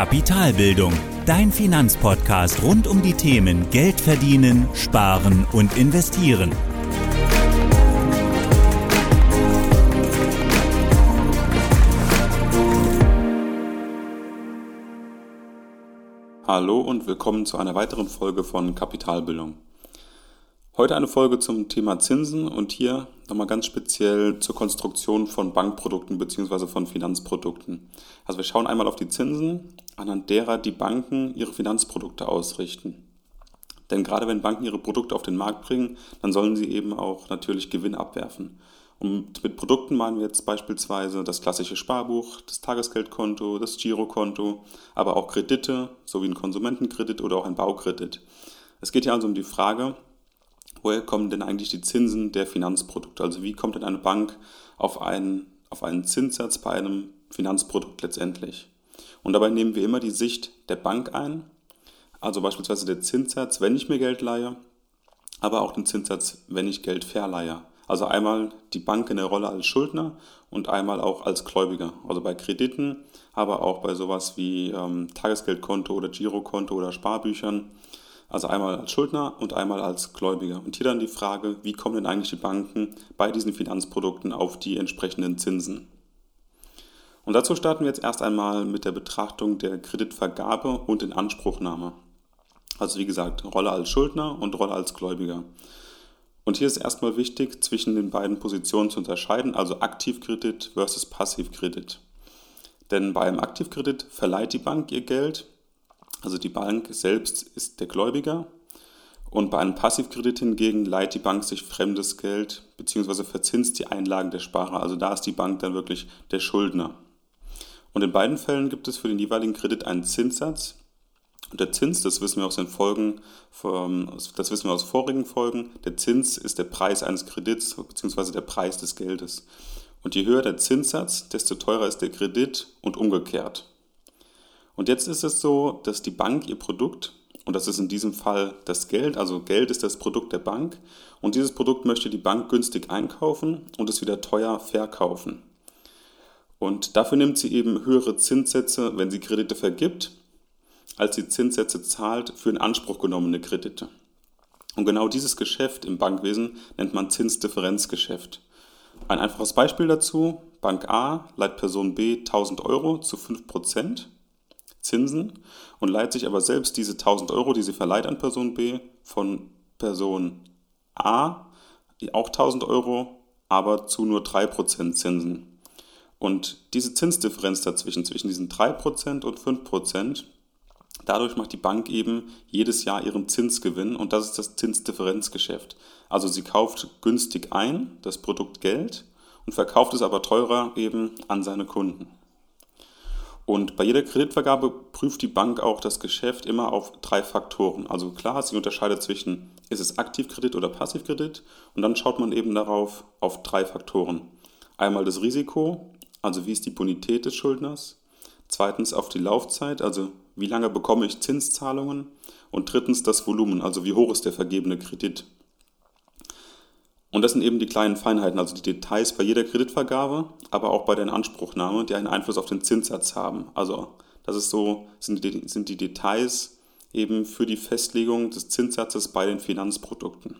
Kapitalbildung, dein Finanzpodcast rund um die Themen Geld verdienen, sparen und investieren. Hallo und willkommen zu einer weiteren Folge von Kapitalbildung. Heute eine Folge zum Thema Zinsen und hier nochmal ganz speziell zur Konstruktion von Bankprodukten bzw. von Finanzprodukten. Also wir schauen einmal auf die Zinsen, anhand derer die Banken ihre Finanzprodukte ausrichten. Denn gerade wenn Banken ihre Produkte auf den Markt bringen, dann sollen sie eben auch natürlich Gewinn abwerfen. Und mit Produkten meinen wir jetzt beispielsweise das klassische Sparbuch, das Tagesgeldkonto, das Girokonto, aber auch Kredite, sowie ein Konsumentenkredit oder auch ein Baukredit. Es geht hier also um die Frage, woher kommen denn eigentlich die Zinsen der Finanzprodukte? Also wie kommt denn eine Bank auf einen, auf einen Zinssatz bei einem Finanzprodukt letztendlich? Und dabei nehmen wir immer die Sicht der Bank ein, also beispielsweise der Zinssatz, wenn ich mir Geld leihe, aber auch den Zinssatz, wenn ich Geld verleihe. Also einmal die Bank in der Rolle als Schuldner und einmal auch als Gläubiger. Also bei Krediten, aber auch bei sowas wie ähm, Tagesgeldkonto oder Girokonto oder Sparbüchern also einmal als Schuldner und einmal als Gläubiger. Und hier dann die Frage, wie kommen denn eigentlich die Banken bei diesen Finanzprodukten auf die entsprechenden Zinsen? Und dazu starten wir jetzt erst einmal mit der Betrachtung der Kreditvergabe und Inanspruchnahme. Also wie gesagt, Rolle als Schuldner und Rolle als Gläubiger. Und hier ist erstmal wichtig, zwischen den beiden Positionen zu unterscheiden, also Aktivkredit versus Passivkredit. Denn bei einem Aktivkredit verleiht die Bank ihr Geld also die Bank selbst ist der Gläubiger und bei einem Passivkredit hingegen leiht die Bank sich fremdes Geld bzw. verzinst die Einlagen der Sparer. Also da ist die Bank dann wirklich der Schuldner. Und in beiden Fällen gibt es für den jeweiligen Kredit einen Zinssatz. Und der Zins, das wissen wir aus den Folgen, das wissen wir aus vorigen Folgen, der Zins ist der Preis eines Kredits bzw. der Preis des Geldes. Und je höher der Zinssatz, desto teurer ist der Kredit und umgekehrt. Und jetzt ist es so, dass die Bank ihr Produkt, und das ist in diesem Fall das Geld, also Geld ist das Produkt der Bank, und dieses Produkt möchte die Bank günstig einkaufen und es wieder teuer verkaufen. Und dafür nimmt sie eben höhere Zinssätze, wenn sie Kredite vergibt, als sie Zinssätze zahlt für in Anspruch genommene Kredite. Und genau dieses Geschäft im Bankwesen nennt man Zinsdifferenzgeschäft. Ein einfaches Beispiel dazu. Bank A leiht Person B 1000 Euro zu 5 Prozent Zinsen und leiht sich aber selbst diese 1000 Euro, die sie verleiht an Person B, von Person A, auch 1000 Euro, aber zu nur 3% Zinsen. Und diese Zinsdifferenz dazwischen, zwischen diesen 3% und 5%, dadurch macht die Bank eben jedes Jahr ihren Zinsgewinn und das ist das Zinsdifferenzgeschäft. Also sie kauft günstig ein, das Produkt Geld, und verkauft es aber teurer eben an seine Kunden. Und bei jeder Kreditvergabe prüft die Bank auch das Geschäft immer auf drei Faktoren. Also klar, sie unterscheidet zwischen, ist es Aktivkredit oder Passivkredit? Und dann schaut man eben darauf auf drei Faktoren. Einmal das Risiko, also wie ist die Bonität des Schuldners? Zweitens auf die Laufzeit, also wie lange bekomme ich Zinszahlungen? Und drittens das Volumen, also wie hoch ist der vergebene Kredit? Und das sind eben die kleinen Feinheiten, also die Details bei jeder Kreditvergabe, aber auch bei der Inanspruchnahme, die einen Einfluss auf den Zinssatz haben. Also das ist so, sind die, sind die Details eben für die Festlegung des Zinssatzes bei den Finanzprodukten.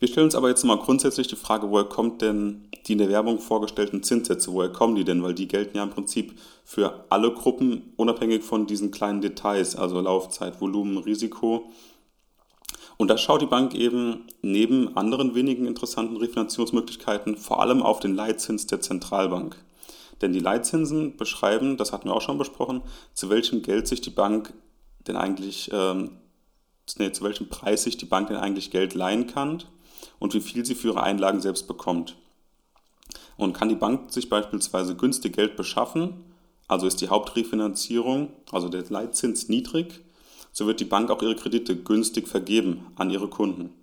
Wir stellen uns aber jetzt mal grundsätzlich die Frage, woher kommt denn die in der Werbung vorgestellten Zinssätze? Woher kommen die denn? Weil die gelten ja im Prinzip für alle Gruppen, unabhängig von diesen kleinen Details, also Laufzeit, Volumen, Risiko und da schaut die Bank eben neben anderen wenigen interessanten Refinanzierungsmöglichkeiten vor allem auf den Leitzins der Zentralbank. Denn die Leitzinsen beschreiben, das hatten wir auch schon besprochen, zu welchem Geld sich die Bank denn eigentlich, ähm, nee, zu welchem Preis sich die Bank denn eigentlich Geld leihen kann und wie viel sie für ihre Einlagen selbst bekommt. Und kann die Bank sich beispielsweise günstig Geld beschaffen, also ist die Hauptrefinanzierung, also der Leitzins niedrig, so wird die Bank auch ihre Kredite günstig vergeben an ihre Kunden.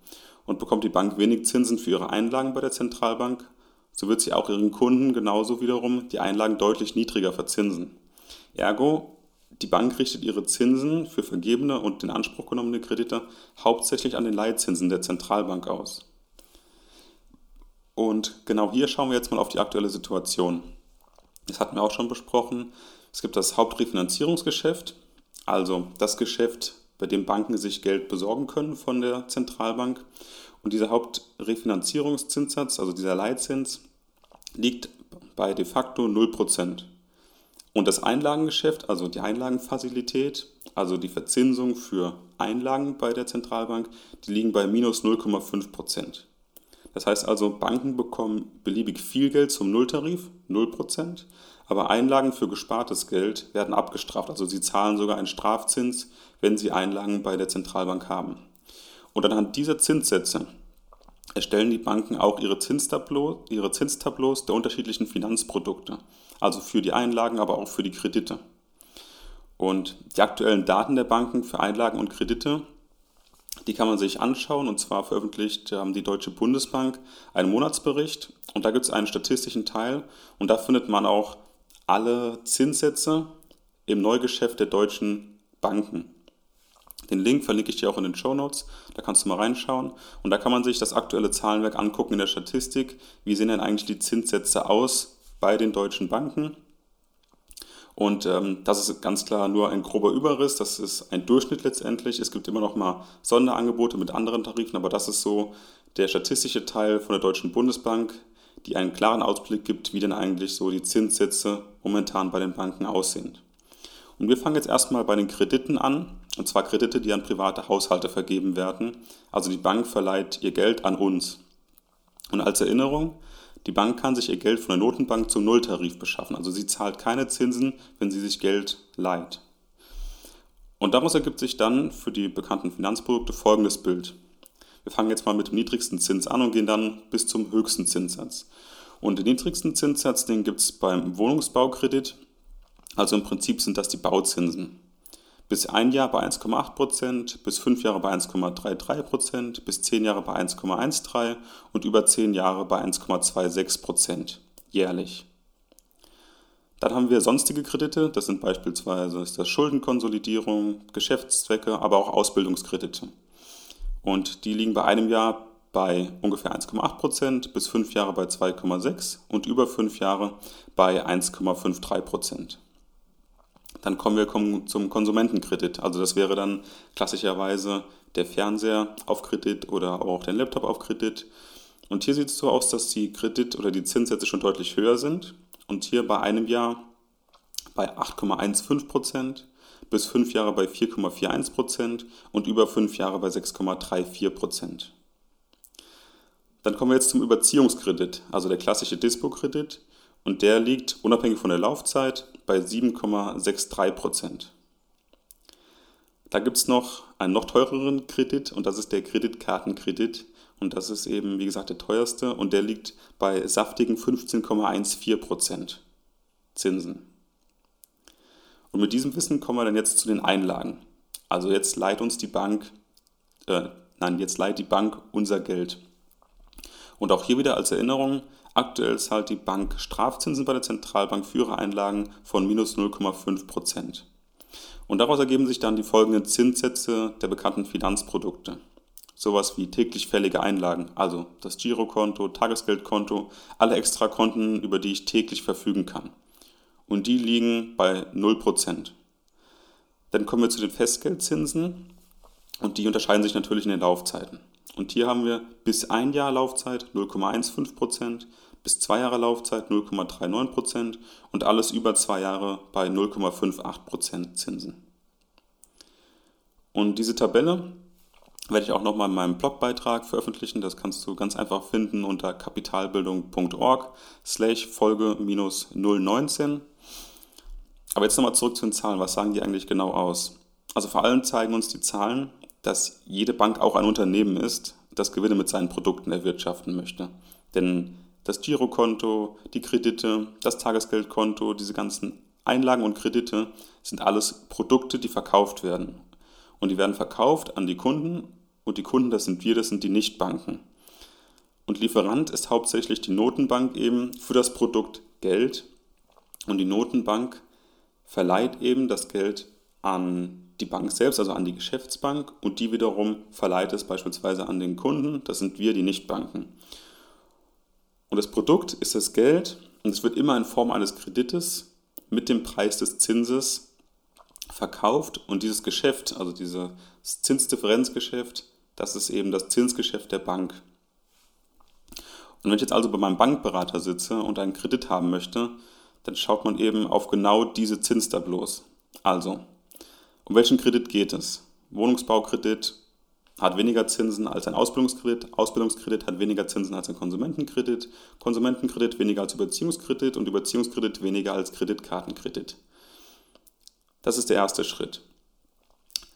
Und bekommt die Bank wenig Zinsen für ihre Einlagen bei der Zentralbank, so wird sie auch ihren Kunden genauso wiederum die Einlagen deutlich niedriger verzinsen. Ergo, die Bank richtet ihre Zinsen für vergebene und in Anspruch genommene Kredite hauptsächlich an den Leitzinsen der Zentralbank aus. Und genau hier schauen wir jetzt mal auf die aktuelle Situation. Das hatten wir auch schon besprochen. Es gibt das Hauptrefinanzierungsgeschäft, also das Geschäft, bei dem Banken sich Geld besorgen können von der Zentralbank. Und dieser Hauptrefinanzierungszinssatz, also dieser Leitzins, liegt bei de facto 0%. Und das Einlagengeschäft, also die Einlagenfazilität, also die Verzinsung für Einlagen bei der Zentralbank, die liegen bei minus 0,5%. Das heißt also, Banken bekommen beliebig viel Geld zum Nulltarif, 0%, aber Einlagen für gespartes Geld werden abgestraft. Also sie zahlen sogar einen Strafzins, wenn sie Einlagen bei der Zentralbank haben. Und anhand dieser Zinssätze erstellen die Banken auch ihre Zinstableaus, ihre Zinstableaus der unterschiedlichen Finanzprodukte, also für die Einlagen, aber auch für die Kredite. Und die aktuellen Daten der Banken für Einlagen und Kredite, die kann man sich anschauen. Und zwar veröffentlicht ähm, die Deutsche Bundesbank einen Monatsbericht. Und da gibt es einen statistischen Teil. Und da findet man auch alle Zinssätze im Neugeschäft der deutschen Banken. Den Link verlinke ich dir auch in den Show Notes. Da kannst du mal reinschauen. Und da kann man sich das aktuelle Zahlenwerk angucken in der Statistik. Wie sehen denn eigentlich die Zinssätze aus bei den deutschen Banken? Und ähm, das ist ganz klar nur ein grober Überriss, das ist ein Durchschnitt letztendlich. Es gibt immer noch mal Sonderangebote mit anderen Tarifen, aber das ist so der statistische Teil von der Deutschen Bundesbank, die einen klaren Ausblick gibt, wie denn eigentlich so die Zinssätze momentan bei den Banken aussehen. Und wir fangen jetzt erstmal bei den Krediten an, und zwar Kredite, die an private Haushalte vergeben werden. Also die Bank verleiht ihr Geld an uns. Und als Erinnerung, die Bank kann sich ihr Geld von der Notenbank zum Nulltarif beschaffen. Also sie zahlt keine Zinsen, wenn sie sich Geld leiht. Und daraus ergibt sich dann für die bekannten Finanzprodukte folgendes Bild. Wir fangen jetzt mal mit dem niedrigsten Zins an und gehen dann bis zum höchsten Zinssatz. Und den niedrigsten Zinssatz, den gibt es beim Wohnungsbaukredit. Also im Prinzip sind das die Bauzinsen bis ein Jahr bei 1,8%, bis fünf Jahre bei 1,33%, bis zehn Jahre bei 1,13% und über zehn Jahre bei 1,26% jährlich. Dann haben wir sonstige Kredite, das sind beispielsweise ist das Schuldenkonsolidierung, Geschäftszwecke, aber auch Ausbildungskredite. Und die liegen bei einem Jahr bei ungefähr 1,8%, bis fünf Jahre bei 2,6% und über fünf Jahre bei 1,53%. Dann kommen wir zum Konsumentenkredit. Also das wäre dann klassischerweise der Fernseher auf Kredit oder auch der Laptop auf Kredit. Und hier sieht es so aus, dass die Kredit- oder die Zinssätze schon deutlich höher sind. Und hier bei einem Jahr bei 8,15 bis fünf Jahre bei 4,41% und über fünf Jahre bei 6,34% Dann kommen wir jetzt zum Überziehungskredit, also der klassische Dispo-Kredit und der liegt unabhängig von der Laufzeit bei 7,63 Prozent. Da gibt es noch einen noch teureren Kredit und das ist der Kreditkartenkredit und das ist eben, wie gesagt, der teuerste und der liegt bei saftigen 15,14 Prozent Zinsen. Und mit diesem Wissen kommen wir dann jetzt zu den Einlagen. Also jetzt leiht uns die Bank, äh, nein, jetzt leiht die Bank unser Geld. Und auch hier wieder als Erinnerung, Aktuell zahlt die Bank Strafzinsen bei der Zentralbank für ihre Einlagen von minus 0,5 Prozent. Und daraus ergeben sich dann die folgenden Zinssätze der bekannten Finanzprodukte. Sowas wie täglich fällige Einlagen, also das Girokonto, Tagesgeldkonto, alle Extrakonten, über die ich täglich verfügen kann. Und die liegen bei 0%. Dann kommen wir zu den Festgeldzinsen und die unterscheiden sich natürlich in den Laufzeiten. Und hier haben wir bis ein Jahr Laufzeit 0,15%, bis zwei Jahre Laufzeit 0,39% und alles über zwei Jahre bei 0,58% Zinsen. Und diese Tabelle werde ich auch nochmal in meinem Blogbeitrag veröffentlichen. Das kannst du ganz einfach finden unter kapitalbildung.org slash Folge 019. Aber jetzt nochmal zurück zu den Zahlen. Was sagen die eigentlich genau aus? Also vor allem zeigen uns die Zahlen, dass jede Bank auch ein Unternehmen ist, das Gewinne mit seinen Produkten erwirtschaften möchte. Denn das Girokonto, die Kredite, das Tagesgeldkonto, diese ganzen Einlagen und Kredite sind alles Produkte, die verkauft werden. Und die werden verkauft an die Kunden und die Kunden, das sind wir, das sind die Nichtbanken. Und Lieferant ist hauptsächlich die Notenbank eben für das Produkt Geld und die Notenbank verleiht eben das Geld an die Bank selbst, also an die Geschäftsbank und die wiederum verleiht es beispielsweise an den Kunden, das sind wir, die Nichtbanken. Und das Produkt ist das Geld und es wird immer in Form eines Kredites mit dem Preis des Zinses verkauft und dieses Geschäft, also dieses Zinsdifferenzgeschäft, das ist eben das Zinsgeschäft der Bank. Und wenn ich jetzt also bei meinem Bankberater sitze und einen Kredit haben möchte, dann schaut man eben auf genau diese Zinstableaus. Also, um welchen Kredit geht es? Wohnungsbaukredit hat weniger Zinsen als ein Ausbildungskredit, Ausbildungskredit hat weniger Zinsen als ein Konsumentenkredit, Konsumentenkredit weniger als Überziehungskredit und Überziehungskredit weniger als Kreditkartenkredit. Das ist der erste Schritt.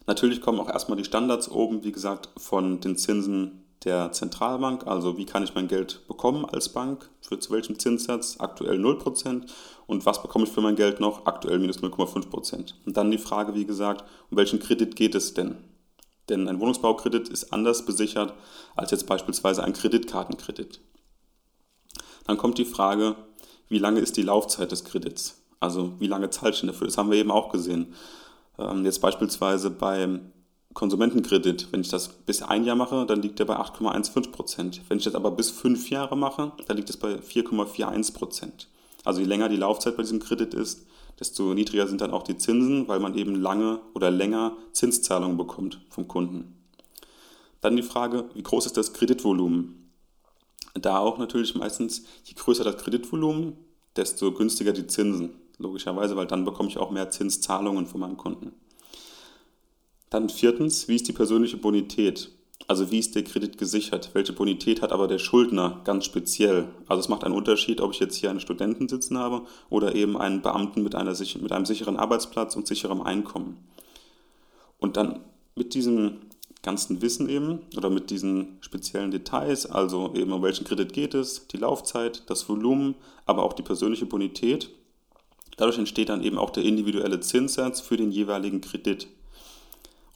Natürlich kommen auch erstmal die Standards oben, wie gesagt, von den Zinsen der Zentralbank, also wie kann ich mein Geld bekommen als Bank, für zu welchem Zinssatz, aktuell 0% und was bekomme ich für mein Geld noch, aktuell minus 0,5%. Und dann die Frage, wie gesagt, um welchen Kredit geht es denn? Denn ein Wohnungsbaukredit ist anders besichert als jetzt beispielsweise ein Kreditkartenkredit. Dann kommt die Frage, wie lange ist die Laufzeit des Kredits? Also wie lange ich denn dafür? Das haben wir eben auch gesehen. Ähm, jetzt beispielsweise beim Konsumentenkredit, wenn ich das bis ein Jahr mache, dann liegt der bei 8,15 Prozent. Wenn ich das aber bis fünf Jahre mache, dann liegt es bei 4,41 Prozent. Also je länger die Laufzeit bei diesem Kredit ist, desto niedriger sind dann auch die Zinsen, weil man eben lange oder länger Zinszahlungen bekommt vom Kunden. Dann die Frage, wie groß ist das Kreditvolumen? Da auch natürlich meistens, je größer das Kreditvolumen, desto günstiger die Zinsen. Logischerweise, weil dann bekomme ich auch mehr Zinszahlungen von meinem Kunden. Dann viertens, wie ist die persönliche Bonität? Also wie ist der Kredit gesichert? Welche Bonität hat aber der Schuldner ganz speziell? Also es macht einen Unterschied, ob ich jetzt hier einen Studenten sitzen habe oder eben einen Beamten mit, einer, mit einem sicheren Arbeitsplatz und sicherem Einkommen. Und dann mit diesem ganzen Wissen eben oder mit diesen speziellen Details, also eben um welchen Kredit geht es, die Laufzeit, das Volumen, aber auch die persönliche Bonität. Dadurch entsteht dann eben auch der individuelle Zinssatz für den jeweiligen Kredit.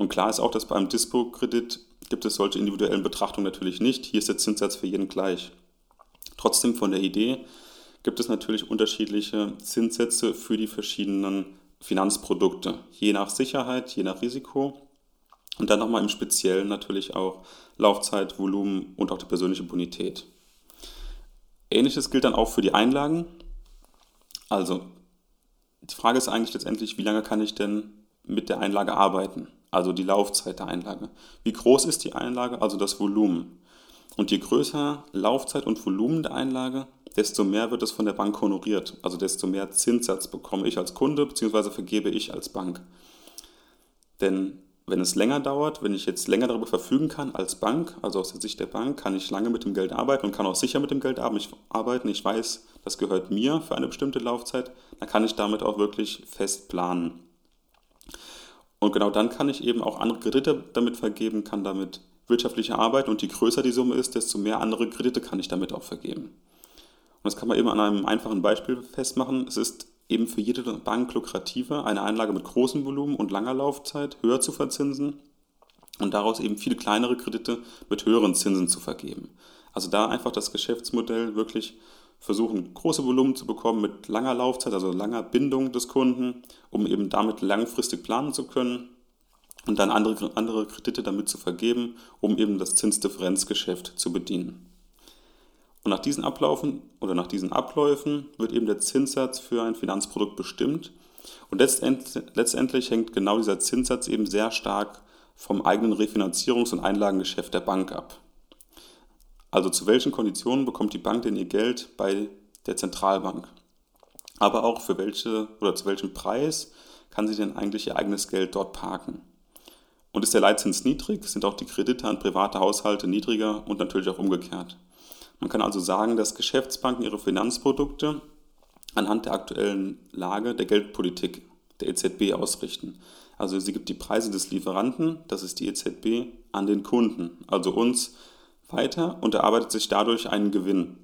Und klar ist auch, dass beim Dispo-Kredit gibt es solche individuellen Betrachtungen natürlich nicht. Hier ist der Zinssatz für jeden gleich. Trotzdem von der Idee gibt es natürlich unterschiedliche Zinssätze für die verschiedenen Finanzprodukte, je nach Sicherheit, je nach Risiko und dann nochmal im Speziellen natürlich auch Laufzeit, Volumen und auch die persönliche Bonität. Ähnliches gilt dann auch für die Einlagen. Also die Frage ist eigentlich letztendlich, wie lange kann ich denn mit der Einlage arbeiten? Also die Laufzeit der Einlage. Wie groß ist die Einlage, also das Volumen? Und je größer Laufzeit und Volumen der Einlage, desto mehr wird es von der Bank honoriert, also desto mehr Zinssatz bekomme ich als Kunde bzw. vergebe ich als Bank. Denn wenn es länger dauert, wenn ich jetzt länger darüber verfügen kann als Bank, also aus der Sicht der Bank, kann ich lange mit dem Geld arbeiten und kann auch sicher mit dem Geld arbeiten. Ich weiß, das gehört mir für eine bestimmte Laufzeit, dann kann ich damit auch wirklich fest planen. Und genau dann kann ich eben auch andere Kredite damit vergeben, kann damit wirtschaftliche Arbeit und je größer die Summe ist, desto mehr andere Kredite kann ich damit auch vergeben. Und das kann man eben an einem einfachen Beispiel festmachen. Es ist eben für jede Bank lukrativer, eine Einlage mit großem Volumen und langer Laufzeit höher zu verzinsen und daraus eben viele kleinere Kredite mit höheren Zinsen zu vergeben. Also da einfach das Geschäftsmodell wirklich versuchen, große Volumen zu bekommen mit langer Laufzeit, also langer Bindung des Kunden, um eben damit langfristig planen zu können und dann andere, andere Kredite damit zu vergeben, um eben das Zinsdifferenzgeschäft zu bedienen. Und nach diesen Ablaufen oder nach diesen Abläufen wird eben der Zinssatz für ein Finanzprodukt bestimmt. Und letztendlich, letztendlich hängt genau dieser Zinssatz eben sehr stark vom eigenen Refinanzierungs- und Einlagengeschäft der Bank ab. Also zu welchen Konditionen bekommt die Bank denn ihr Geld bei der Zentralbank? Aber auch für welche oder zu welchem Preis kann sie denn eigentlich ihr eigenes Geld dort parken? Und ist der Leitzins niedrig, sind auch die Kredite an private Haushalte niedriger und natürlich auch umgekehrt. Man kann also sagen, dass Geschäftsbanken ihre Finanzprodukte anhand der aktuellen Lage der Geldpolitik der EZB ausrichten. Also sie gibt die Preise des Lieferanten, das ist die EZB, an den Kunden, also uns weiter und erarbeitet sich dadurch einen Gewinn.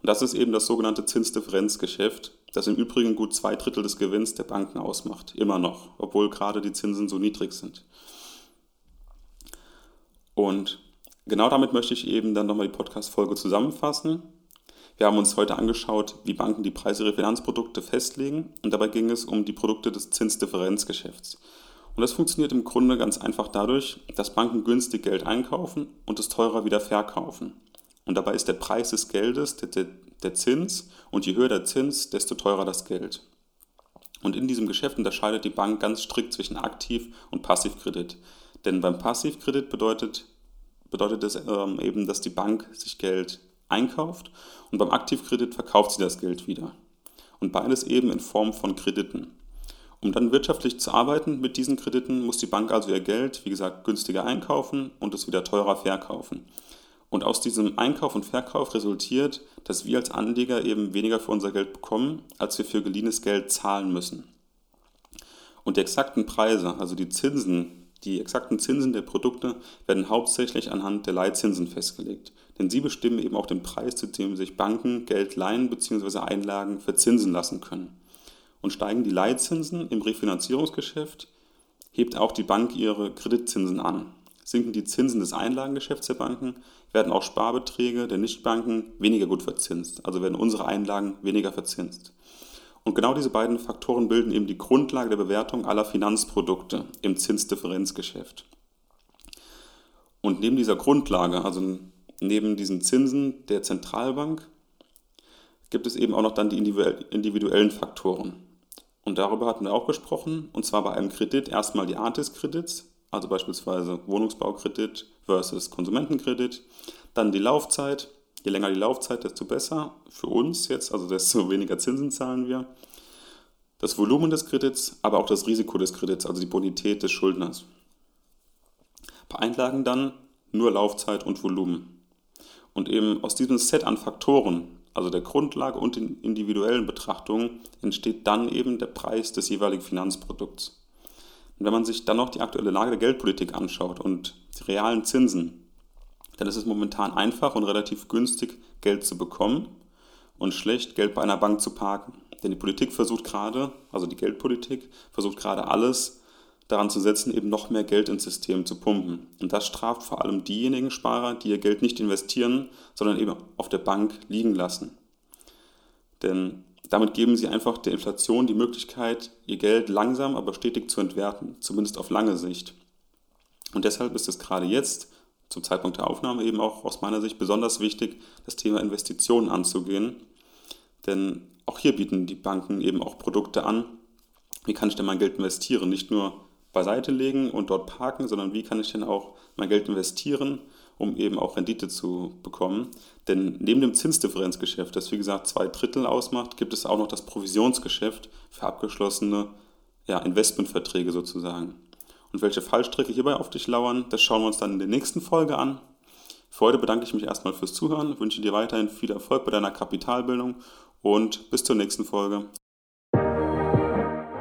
Und das ist eben das sogenannte Zinsdifferenzgeschäft, das im Übrigen gut zwei Drittel des Gewinns der Banken ausmacht, immer noch, obwohl gerade die Zinsen so niedrig sind. Und genau damit möchte ich eben dann nochmal die Podcast-Folge zusammenfassen. Wir haben uns heute angeschaut, wie Banken die Preise ihrer Finanzprodukte festlegen und dabei ging es um die Produkte des Zinsdifferenzgeschäfts. Und das funktioniert im Grunde ganz einfach dadurch, dass Banken günstig Geld einkaufen und es teurer wieder verkaufen. Und dabei ist der Preis des Geldes der, der, der Zins und je höher der Zins, desto teurer das Geld. Und in diesem Geschäft unterscheidet die Bank ganz strikt zwischen Aktiv- und Passivkredit. Denn beim Passivkredit bedeutet, bedeutet es ähm, eben, dass die Bank sich Geld einkauft und beim Aktivkredit verkauft sie das Geld wieder. Und beides eben in Form von Krediten. Um dann wirtschaftlich zu arbeiten mit diesen Krediten, muss die Bank also ihr Geld, wie gesagt, günstiger einkaufen und es wieder teurer verkaufen. Und aus diesem Einkauf und Verkauf resultiert, dass wir als Anleger eben weniger für unser Geld bekommen, als wir für geliehenes Geld zahlen müssen. Und die exakten Preise, also die Zinsen, die exakten Zinsen der Produkte werden hauptsächlich anhand der Leitzinsen festgelegt. Denn sie bestimmen eben auch den Preis, zu dem sich Banken Geld leihen bzw. Einlagen verzinsen lassen können. Und steigen die Leitzinsen im Refinanzierungsgeschäft, hebt auch die Bank ihre Kreditzinsen an. Sinken die Zinsen des Einlagengeschäfts der Banken, werden auch Sparbeträge der Nichtbanken weniger gut verzinst, also werden unsere Einlagen weniger verzinst. Und genau diese beiden Faktoren bilden eben die Grundlage der Bewertung aller Finanzprodukte im Zinsdifferenzgeschäft. Und neben dieser Grundlage, also neben diesen Zinsen der Zentralbank, gibt es eben auch noch dann die individuellen Faktoren. Und darüber hatten wir auch gesprochen, und zwar bei einem Kredit erstmal die Art des Kredits, also beispielsweise Wohnungsbaukredit versus Konsumentenkredit. Dann die Laufzeit. Je länger die Laufzeit, desto besser für uns jetzt, also desto weniger Zinsen zahlen wir. Das Volumen des Kredits, aber auch das Risiko des Kredits, also die Bonität des Schuldners. Bei Einlagen dann nur Laufzeit und Volumen. Und eben aus diesem Set an Faktoren, also der Grundlage und den individuellen Betrachtungen, entsteht dann eben der Preis des jeweiligen Finanzprodukts. Und wenn man sich dann noch die aktuelle Lage der Geldpolitik anschaut und die realen Zinsen, dann ist es momentan einfach und relativ günstig, Geld zu bekommen und schlecht, Geld bei einer Bank zu parken. Denn die Politik versucht gerade, also die Geldpolitik, versucht gerade alles daran zu setzen, eben noch mehr Geld ins System zu pumpen. Und das straft vor allem diejenigen Sparer, die ihr Geld nicht investieren, sondern eben auf der Bank liegen lassen. Denn damit geben sie einfach der Inflation die Möglichkeit, ihr Geld langsam, aber stetig zu entwerten, zumindest auf lange Sicht. Und deshalb ist es gerade jetzt, zum Zeitpunkt der Aufnahme eben auch aus meiner Sicht besonders wichtig, das Thema Investitionen anzugehen. Denn auch hier bieten die Banken eben auch Produkte an. Wie kann ich denn mein Geld investieren? Nicht nur beiseite legen und dort parken, sondern wie kann ich denn auch mein Geld investieren um eben auch Rendite zu bekommen. Denn neben dem Zinsdifferenzgeschäft, das wie gesagt zwei Drittel ausmacht, gibt es auch noch das Provisionsgeschäft für abgeschlossene ja, Investmentverträge sozusagen. Und welche Fallstricke hierbei auf dich lauern, das schauen wir uns dann in der nächsten Folge an. Für heute bedanke ich mich erstmal fürs Zuhören, wünsche dir weiterhin viel Erfolg bei deiner Kapitalbildung und bis zur nächsten Folge.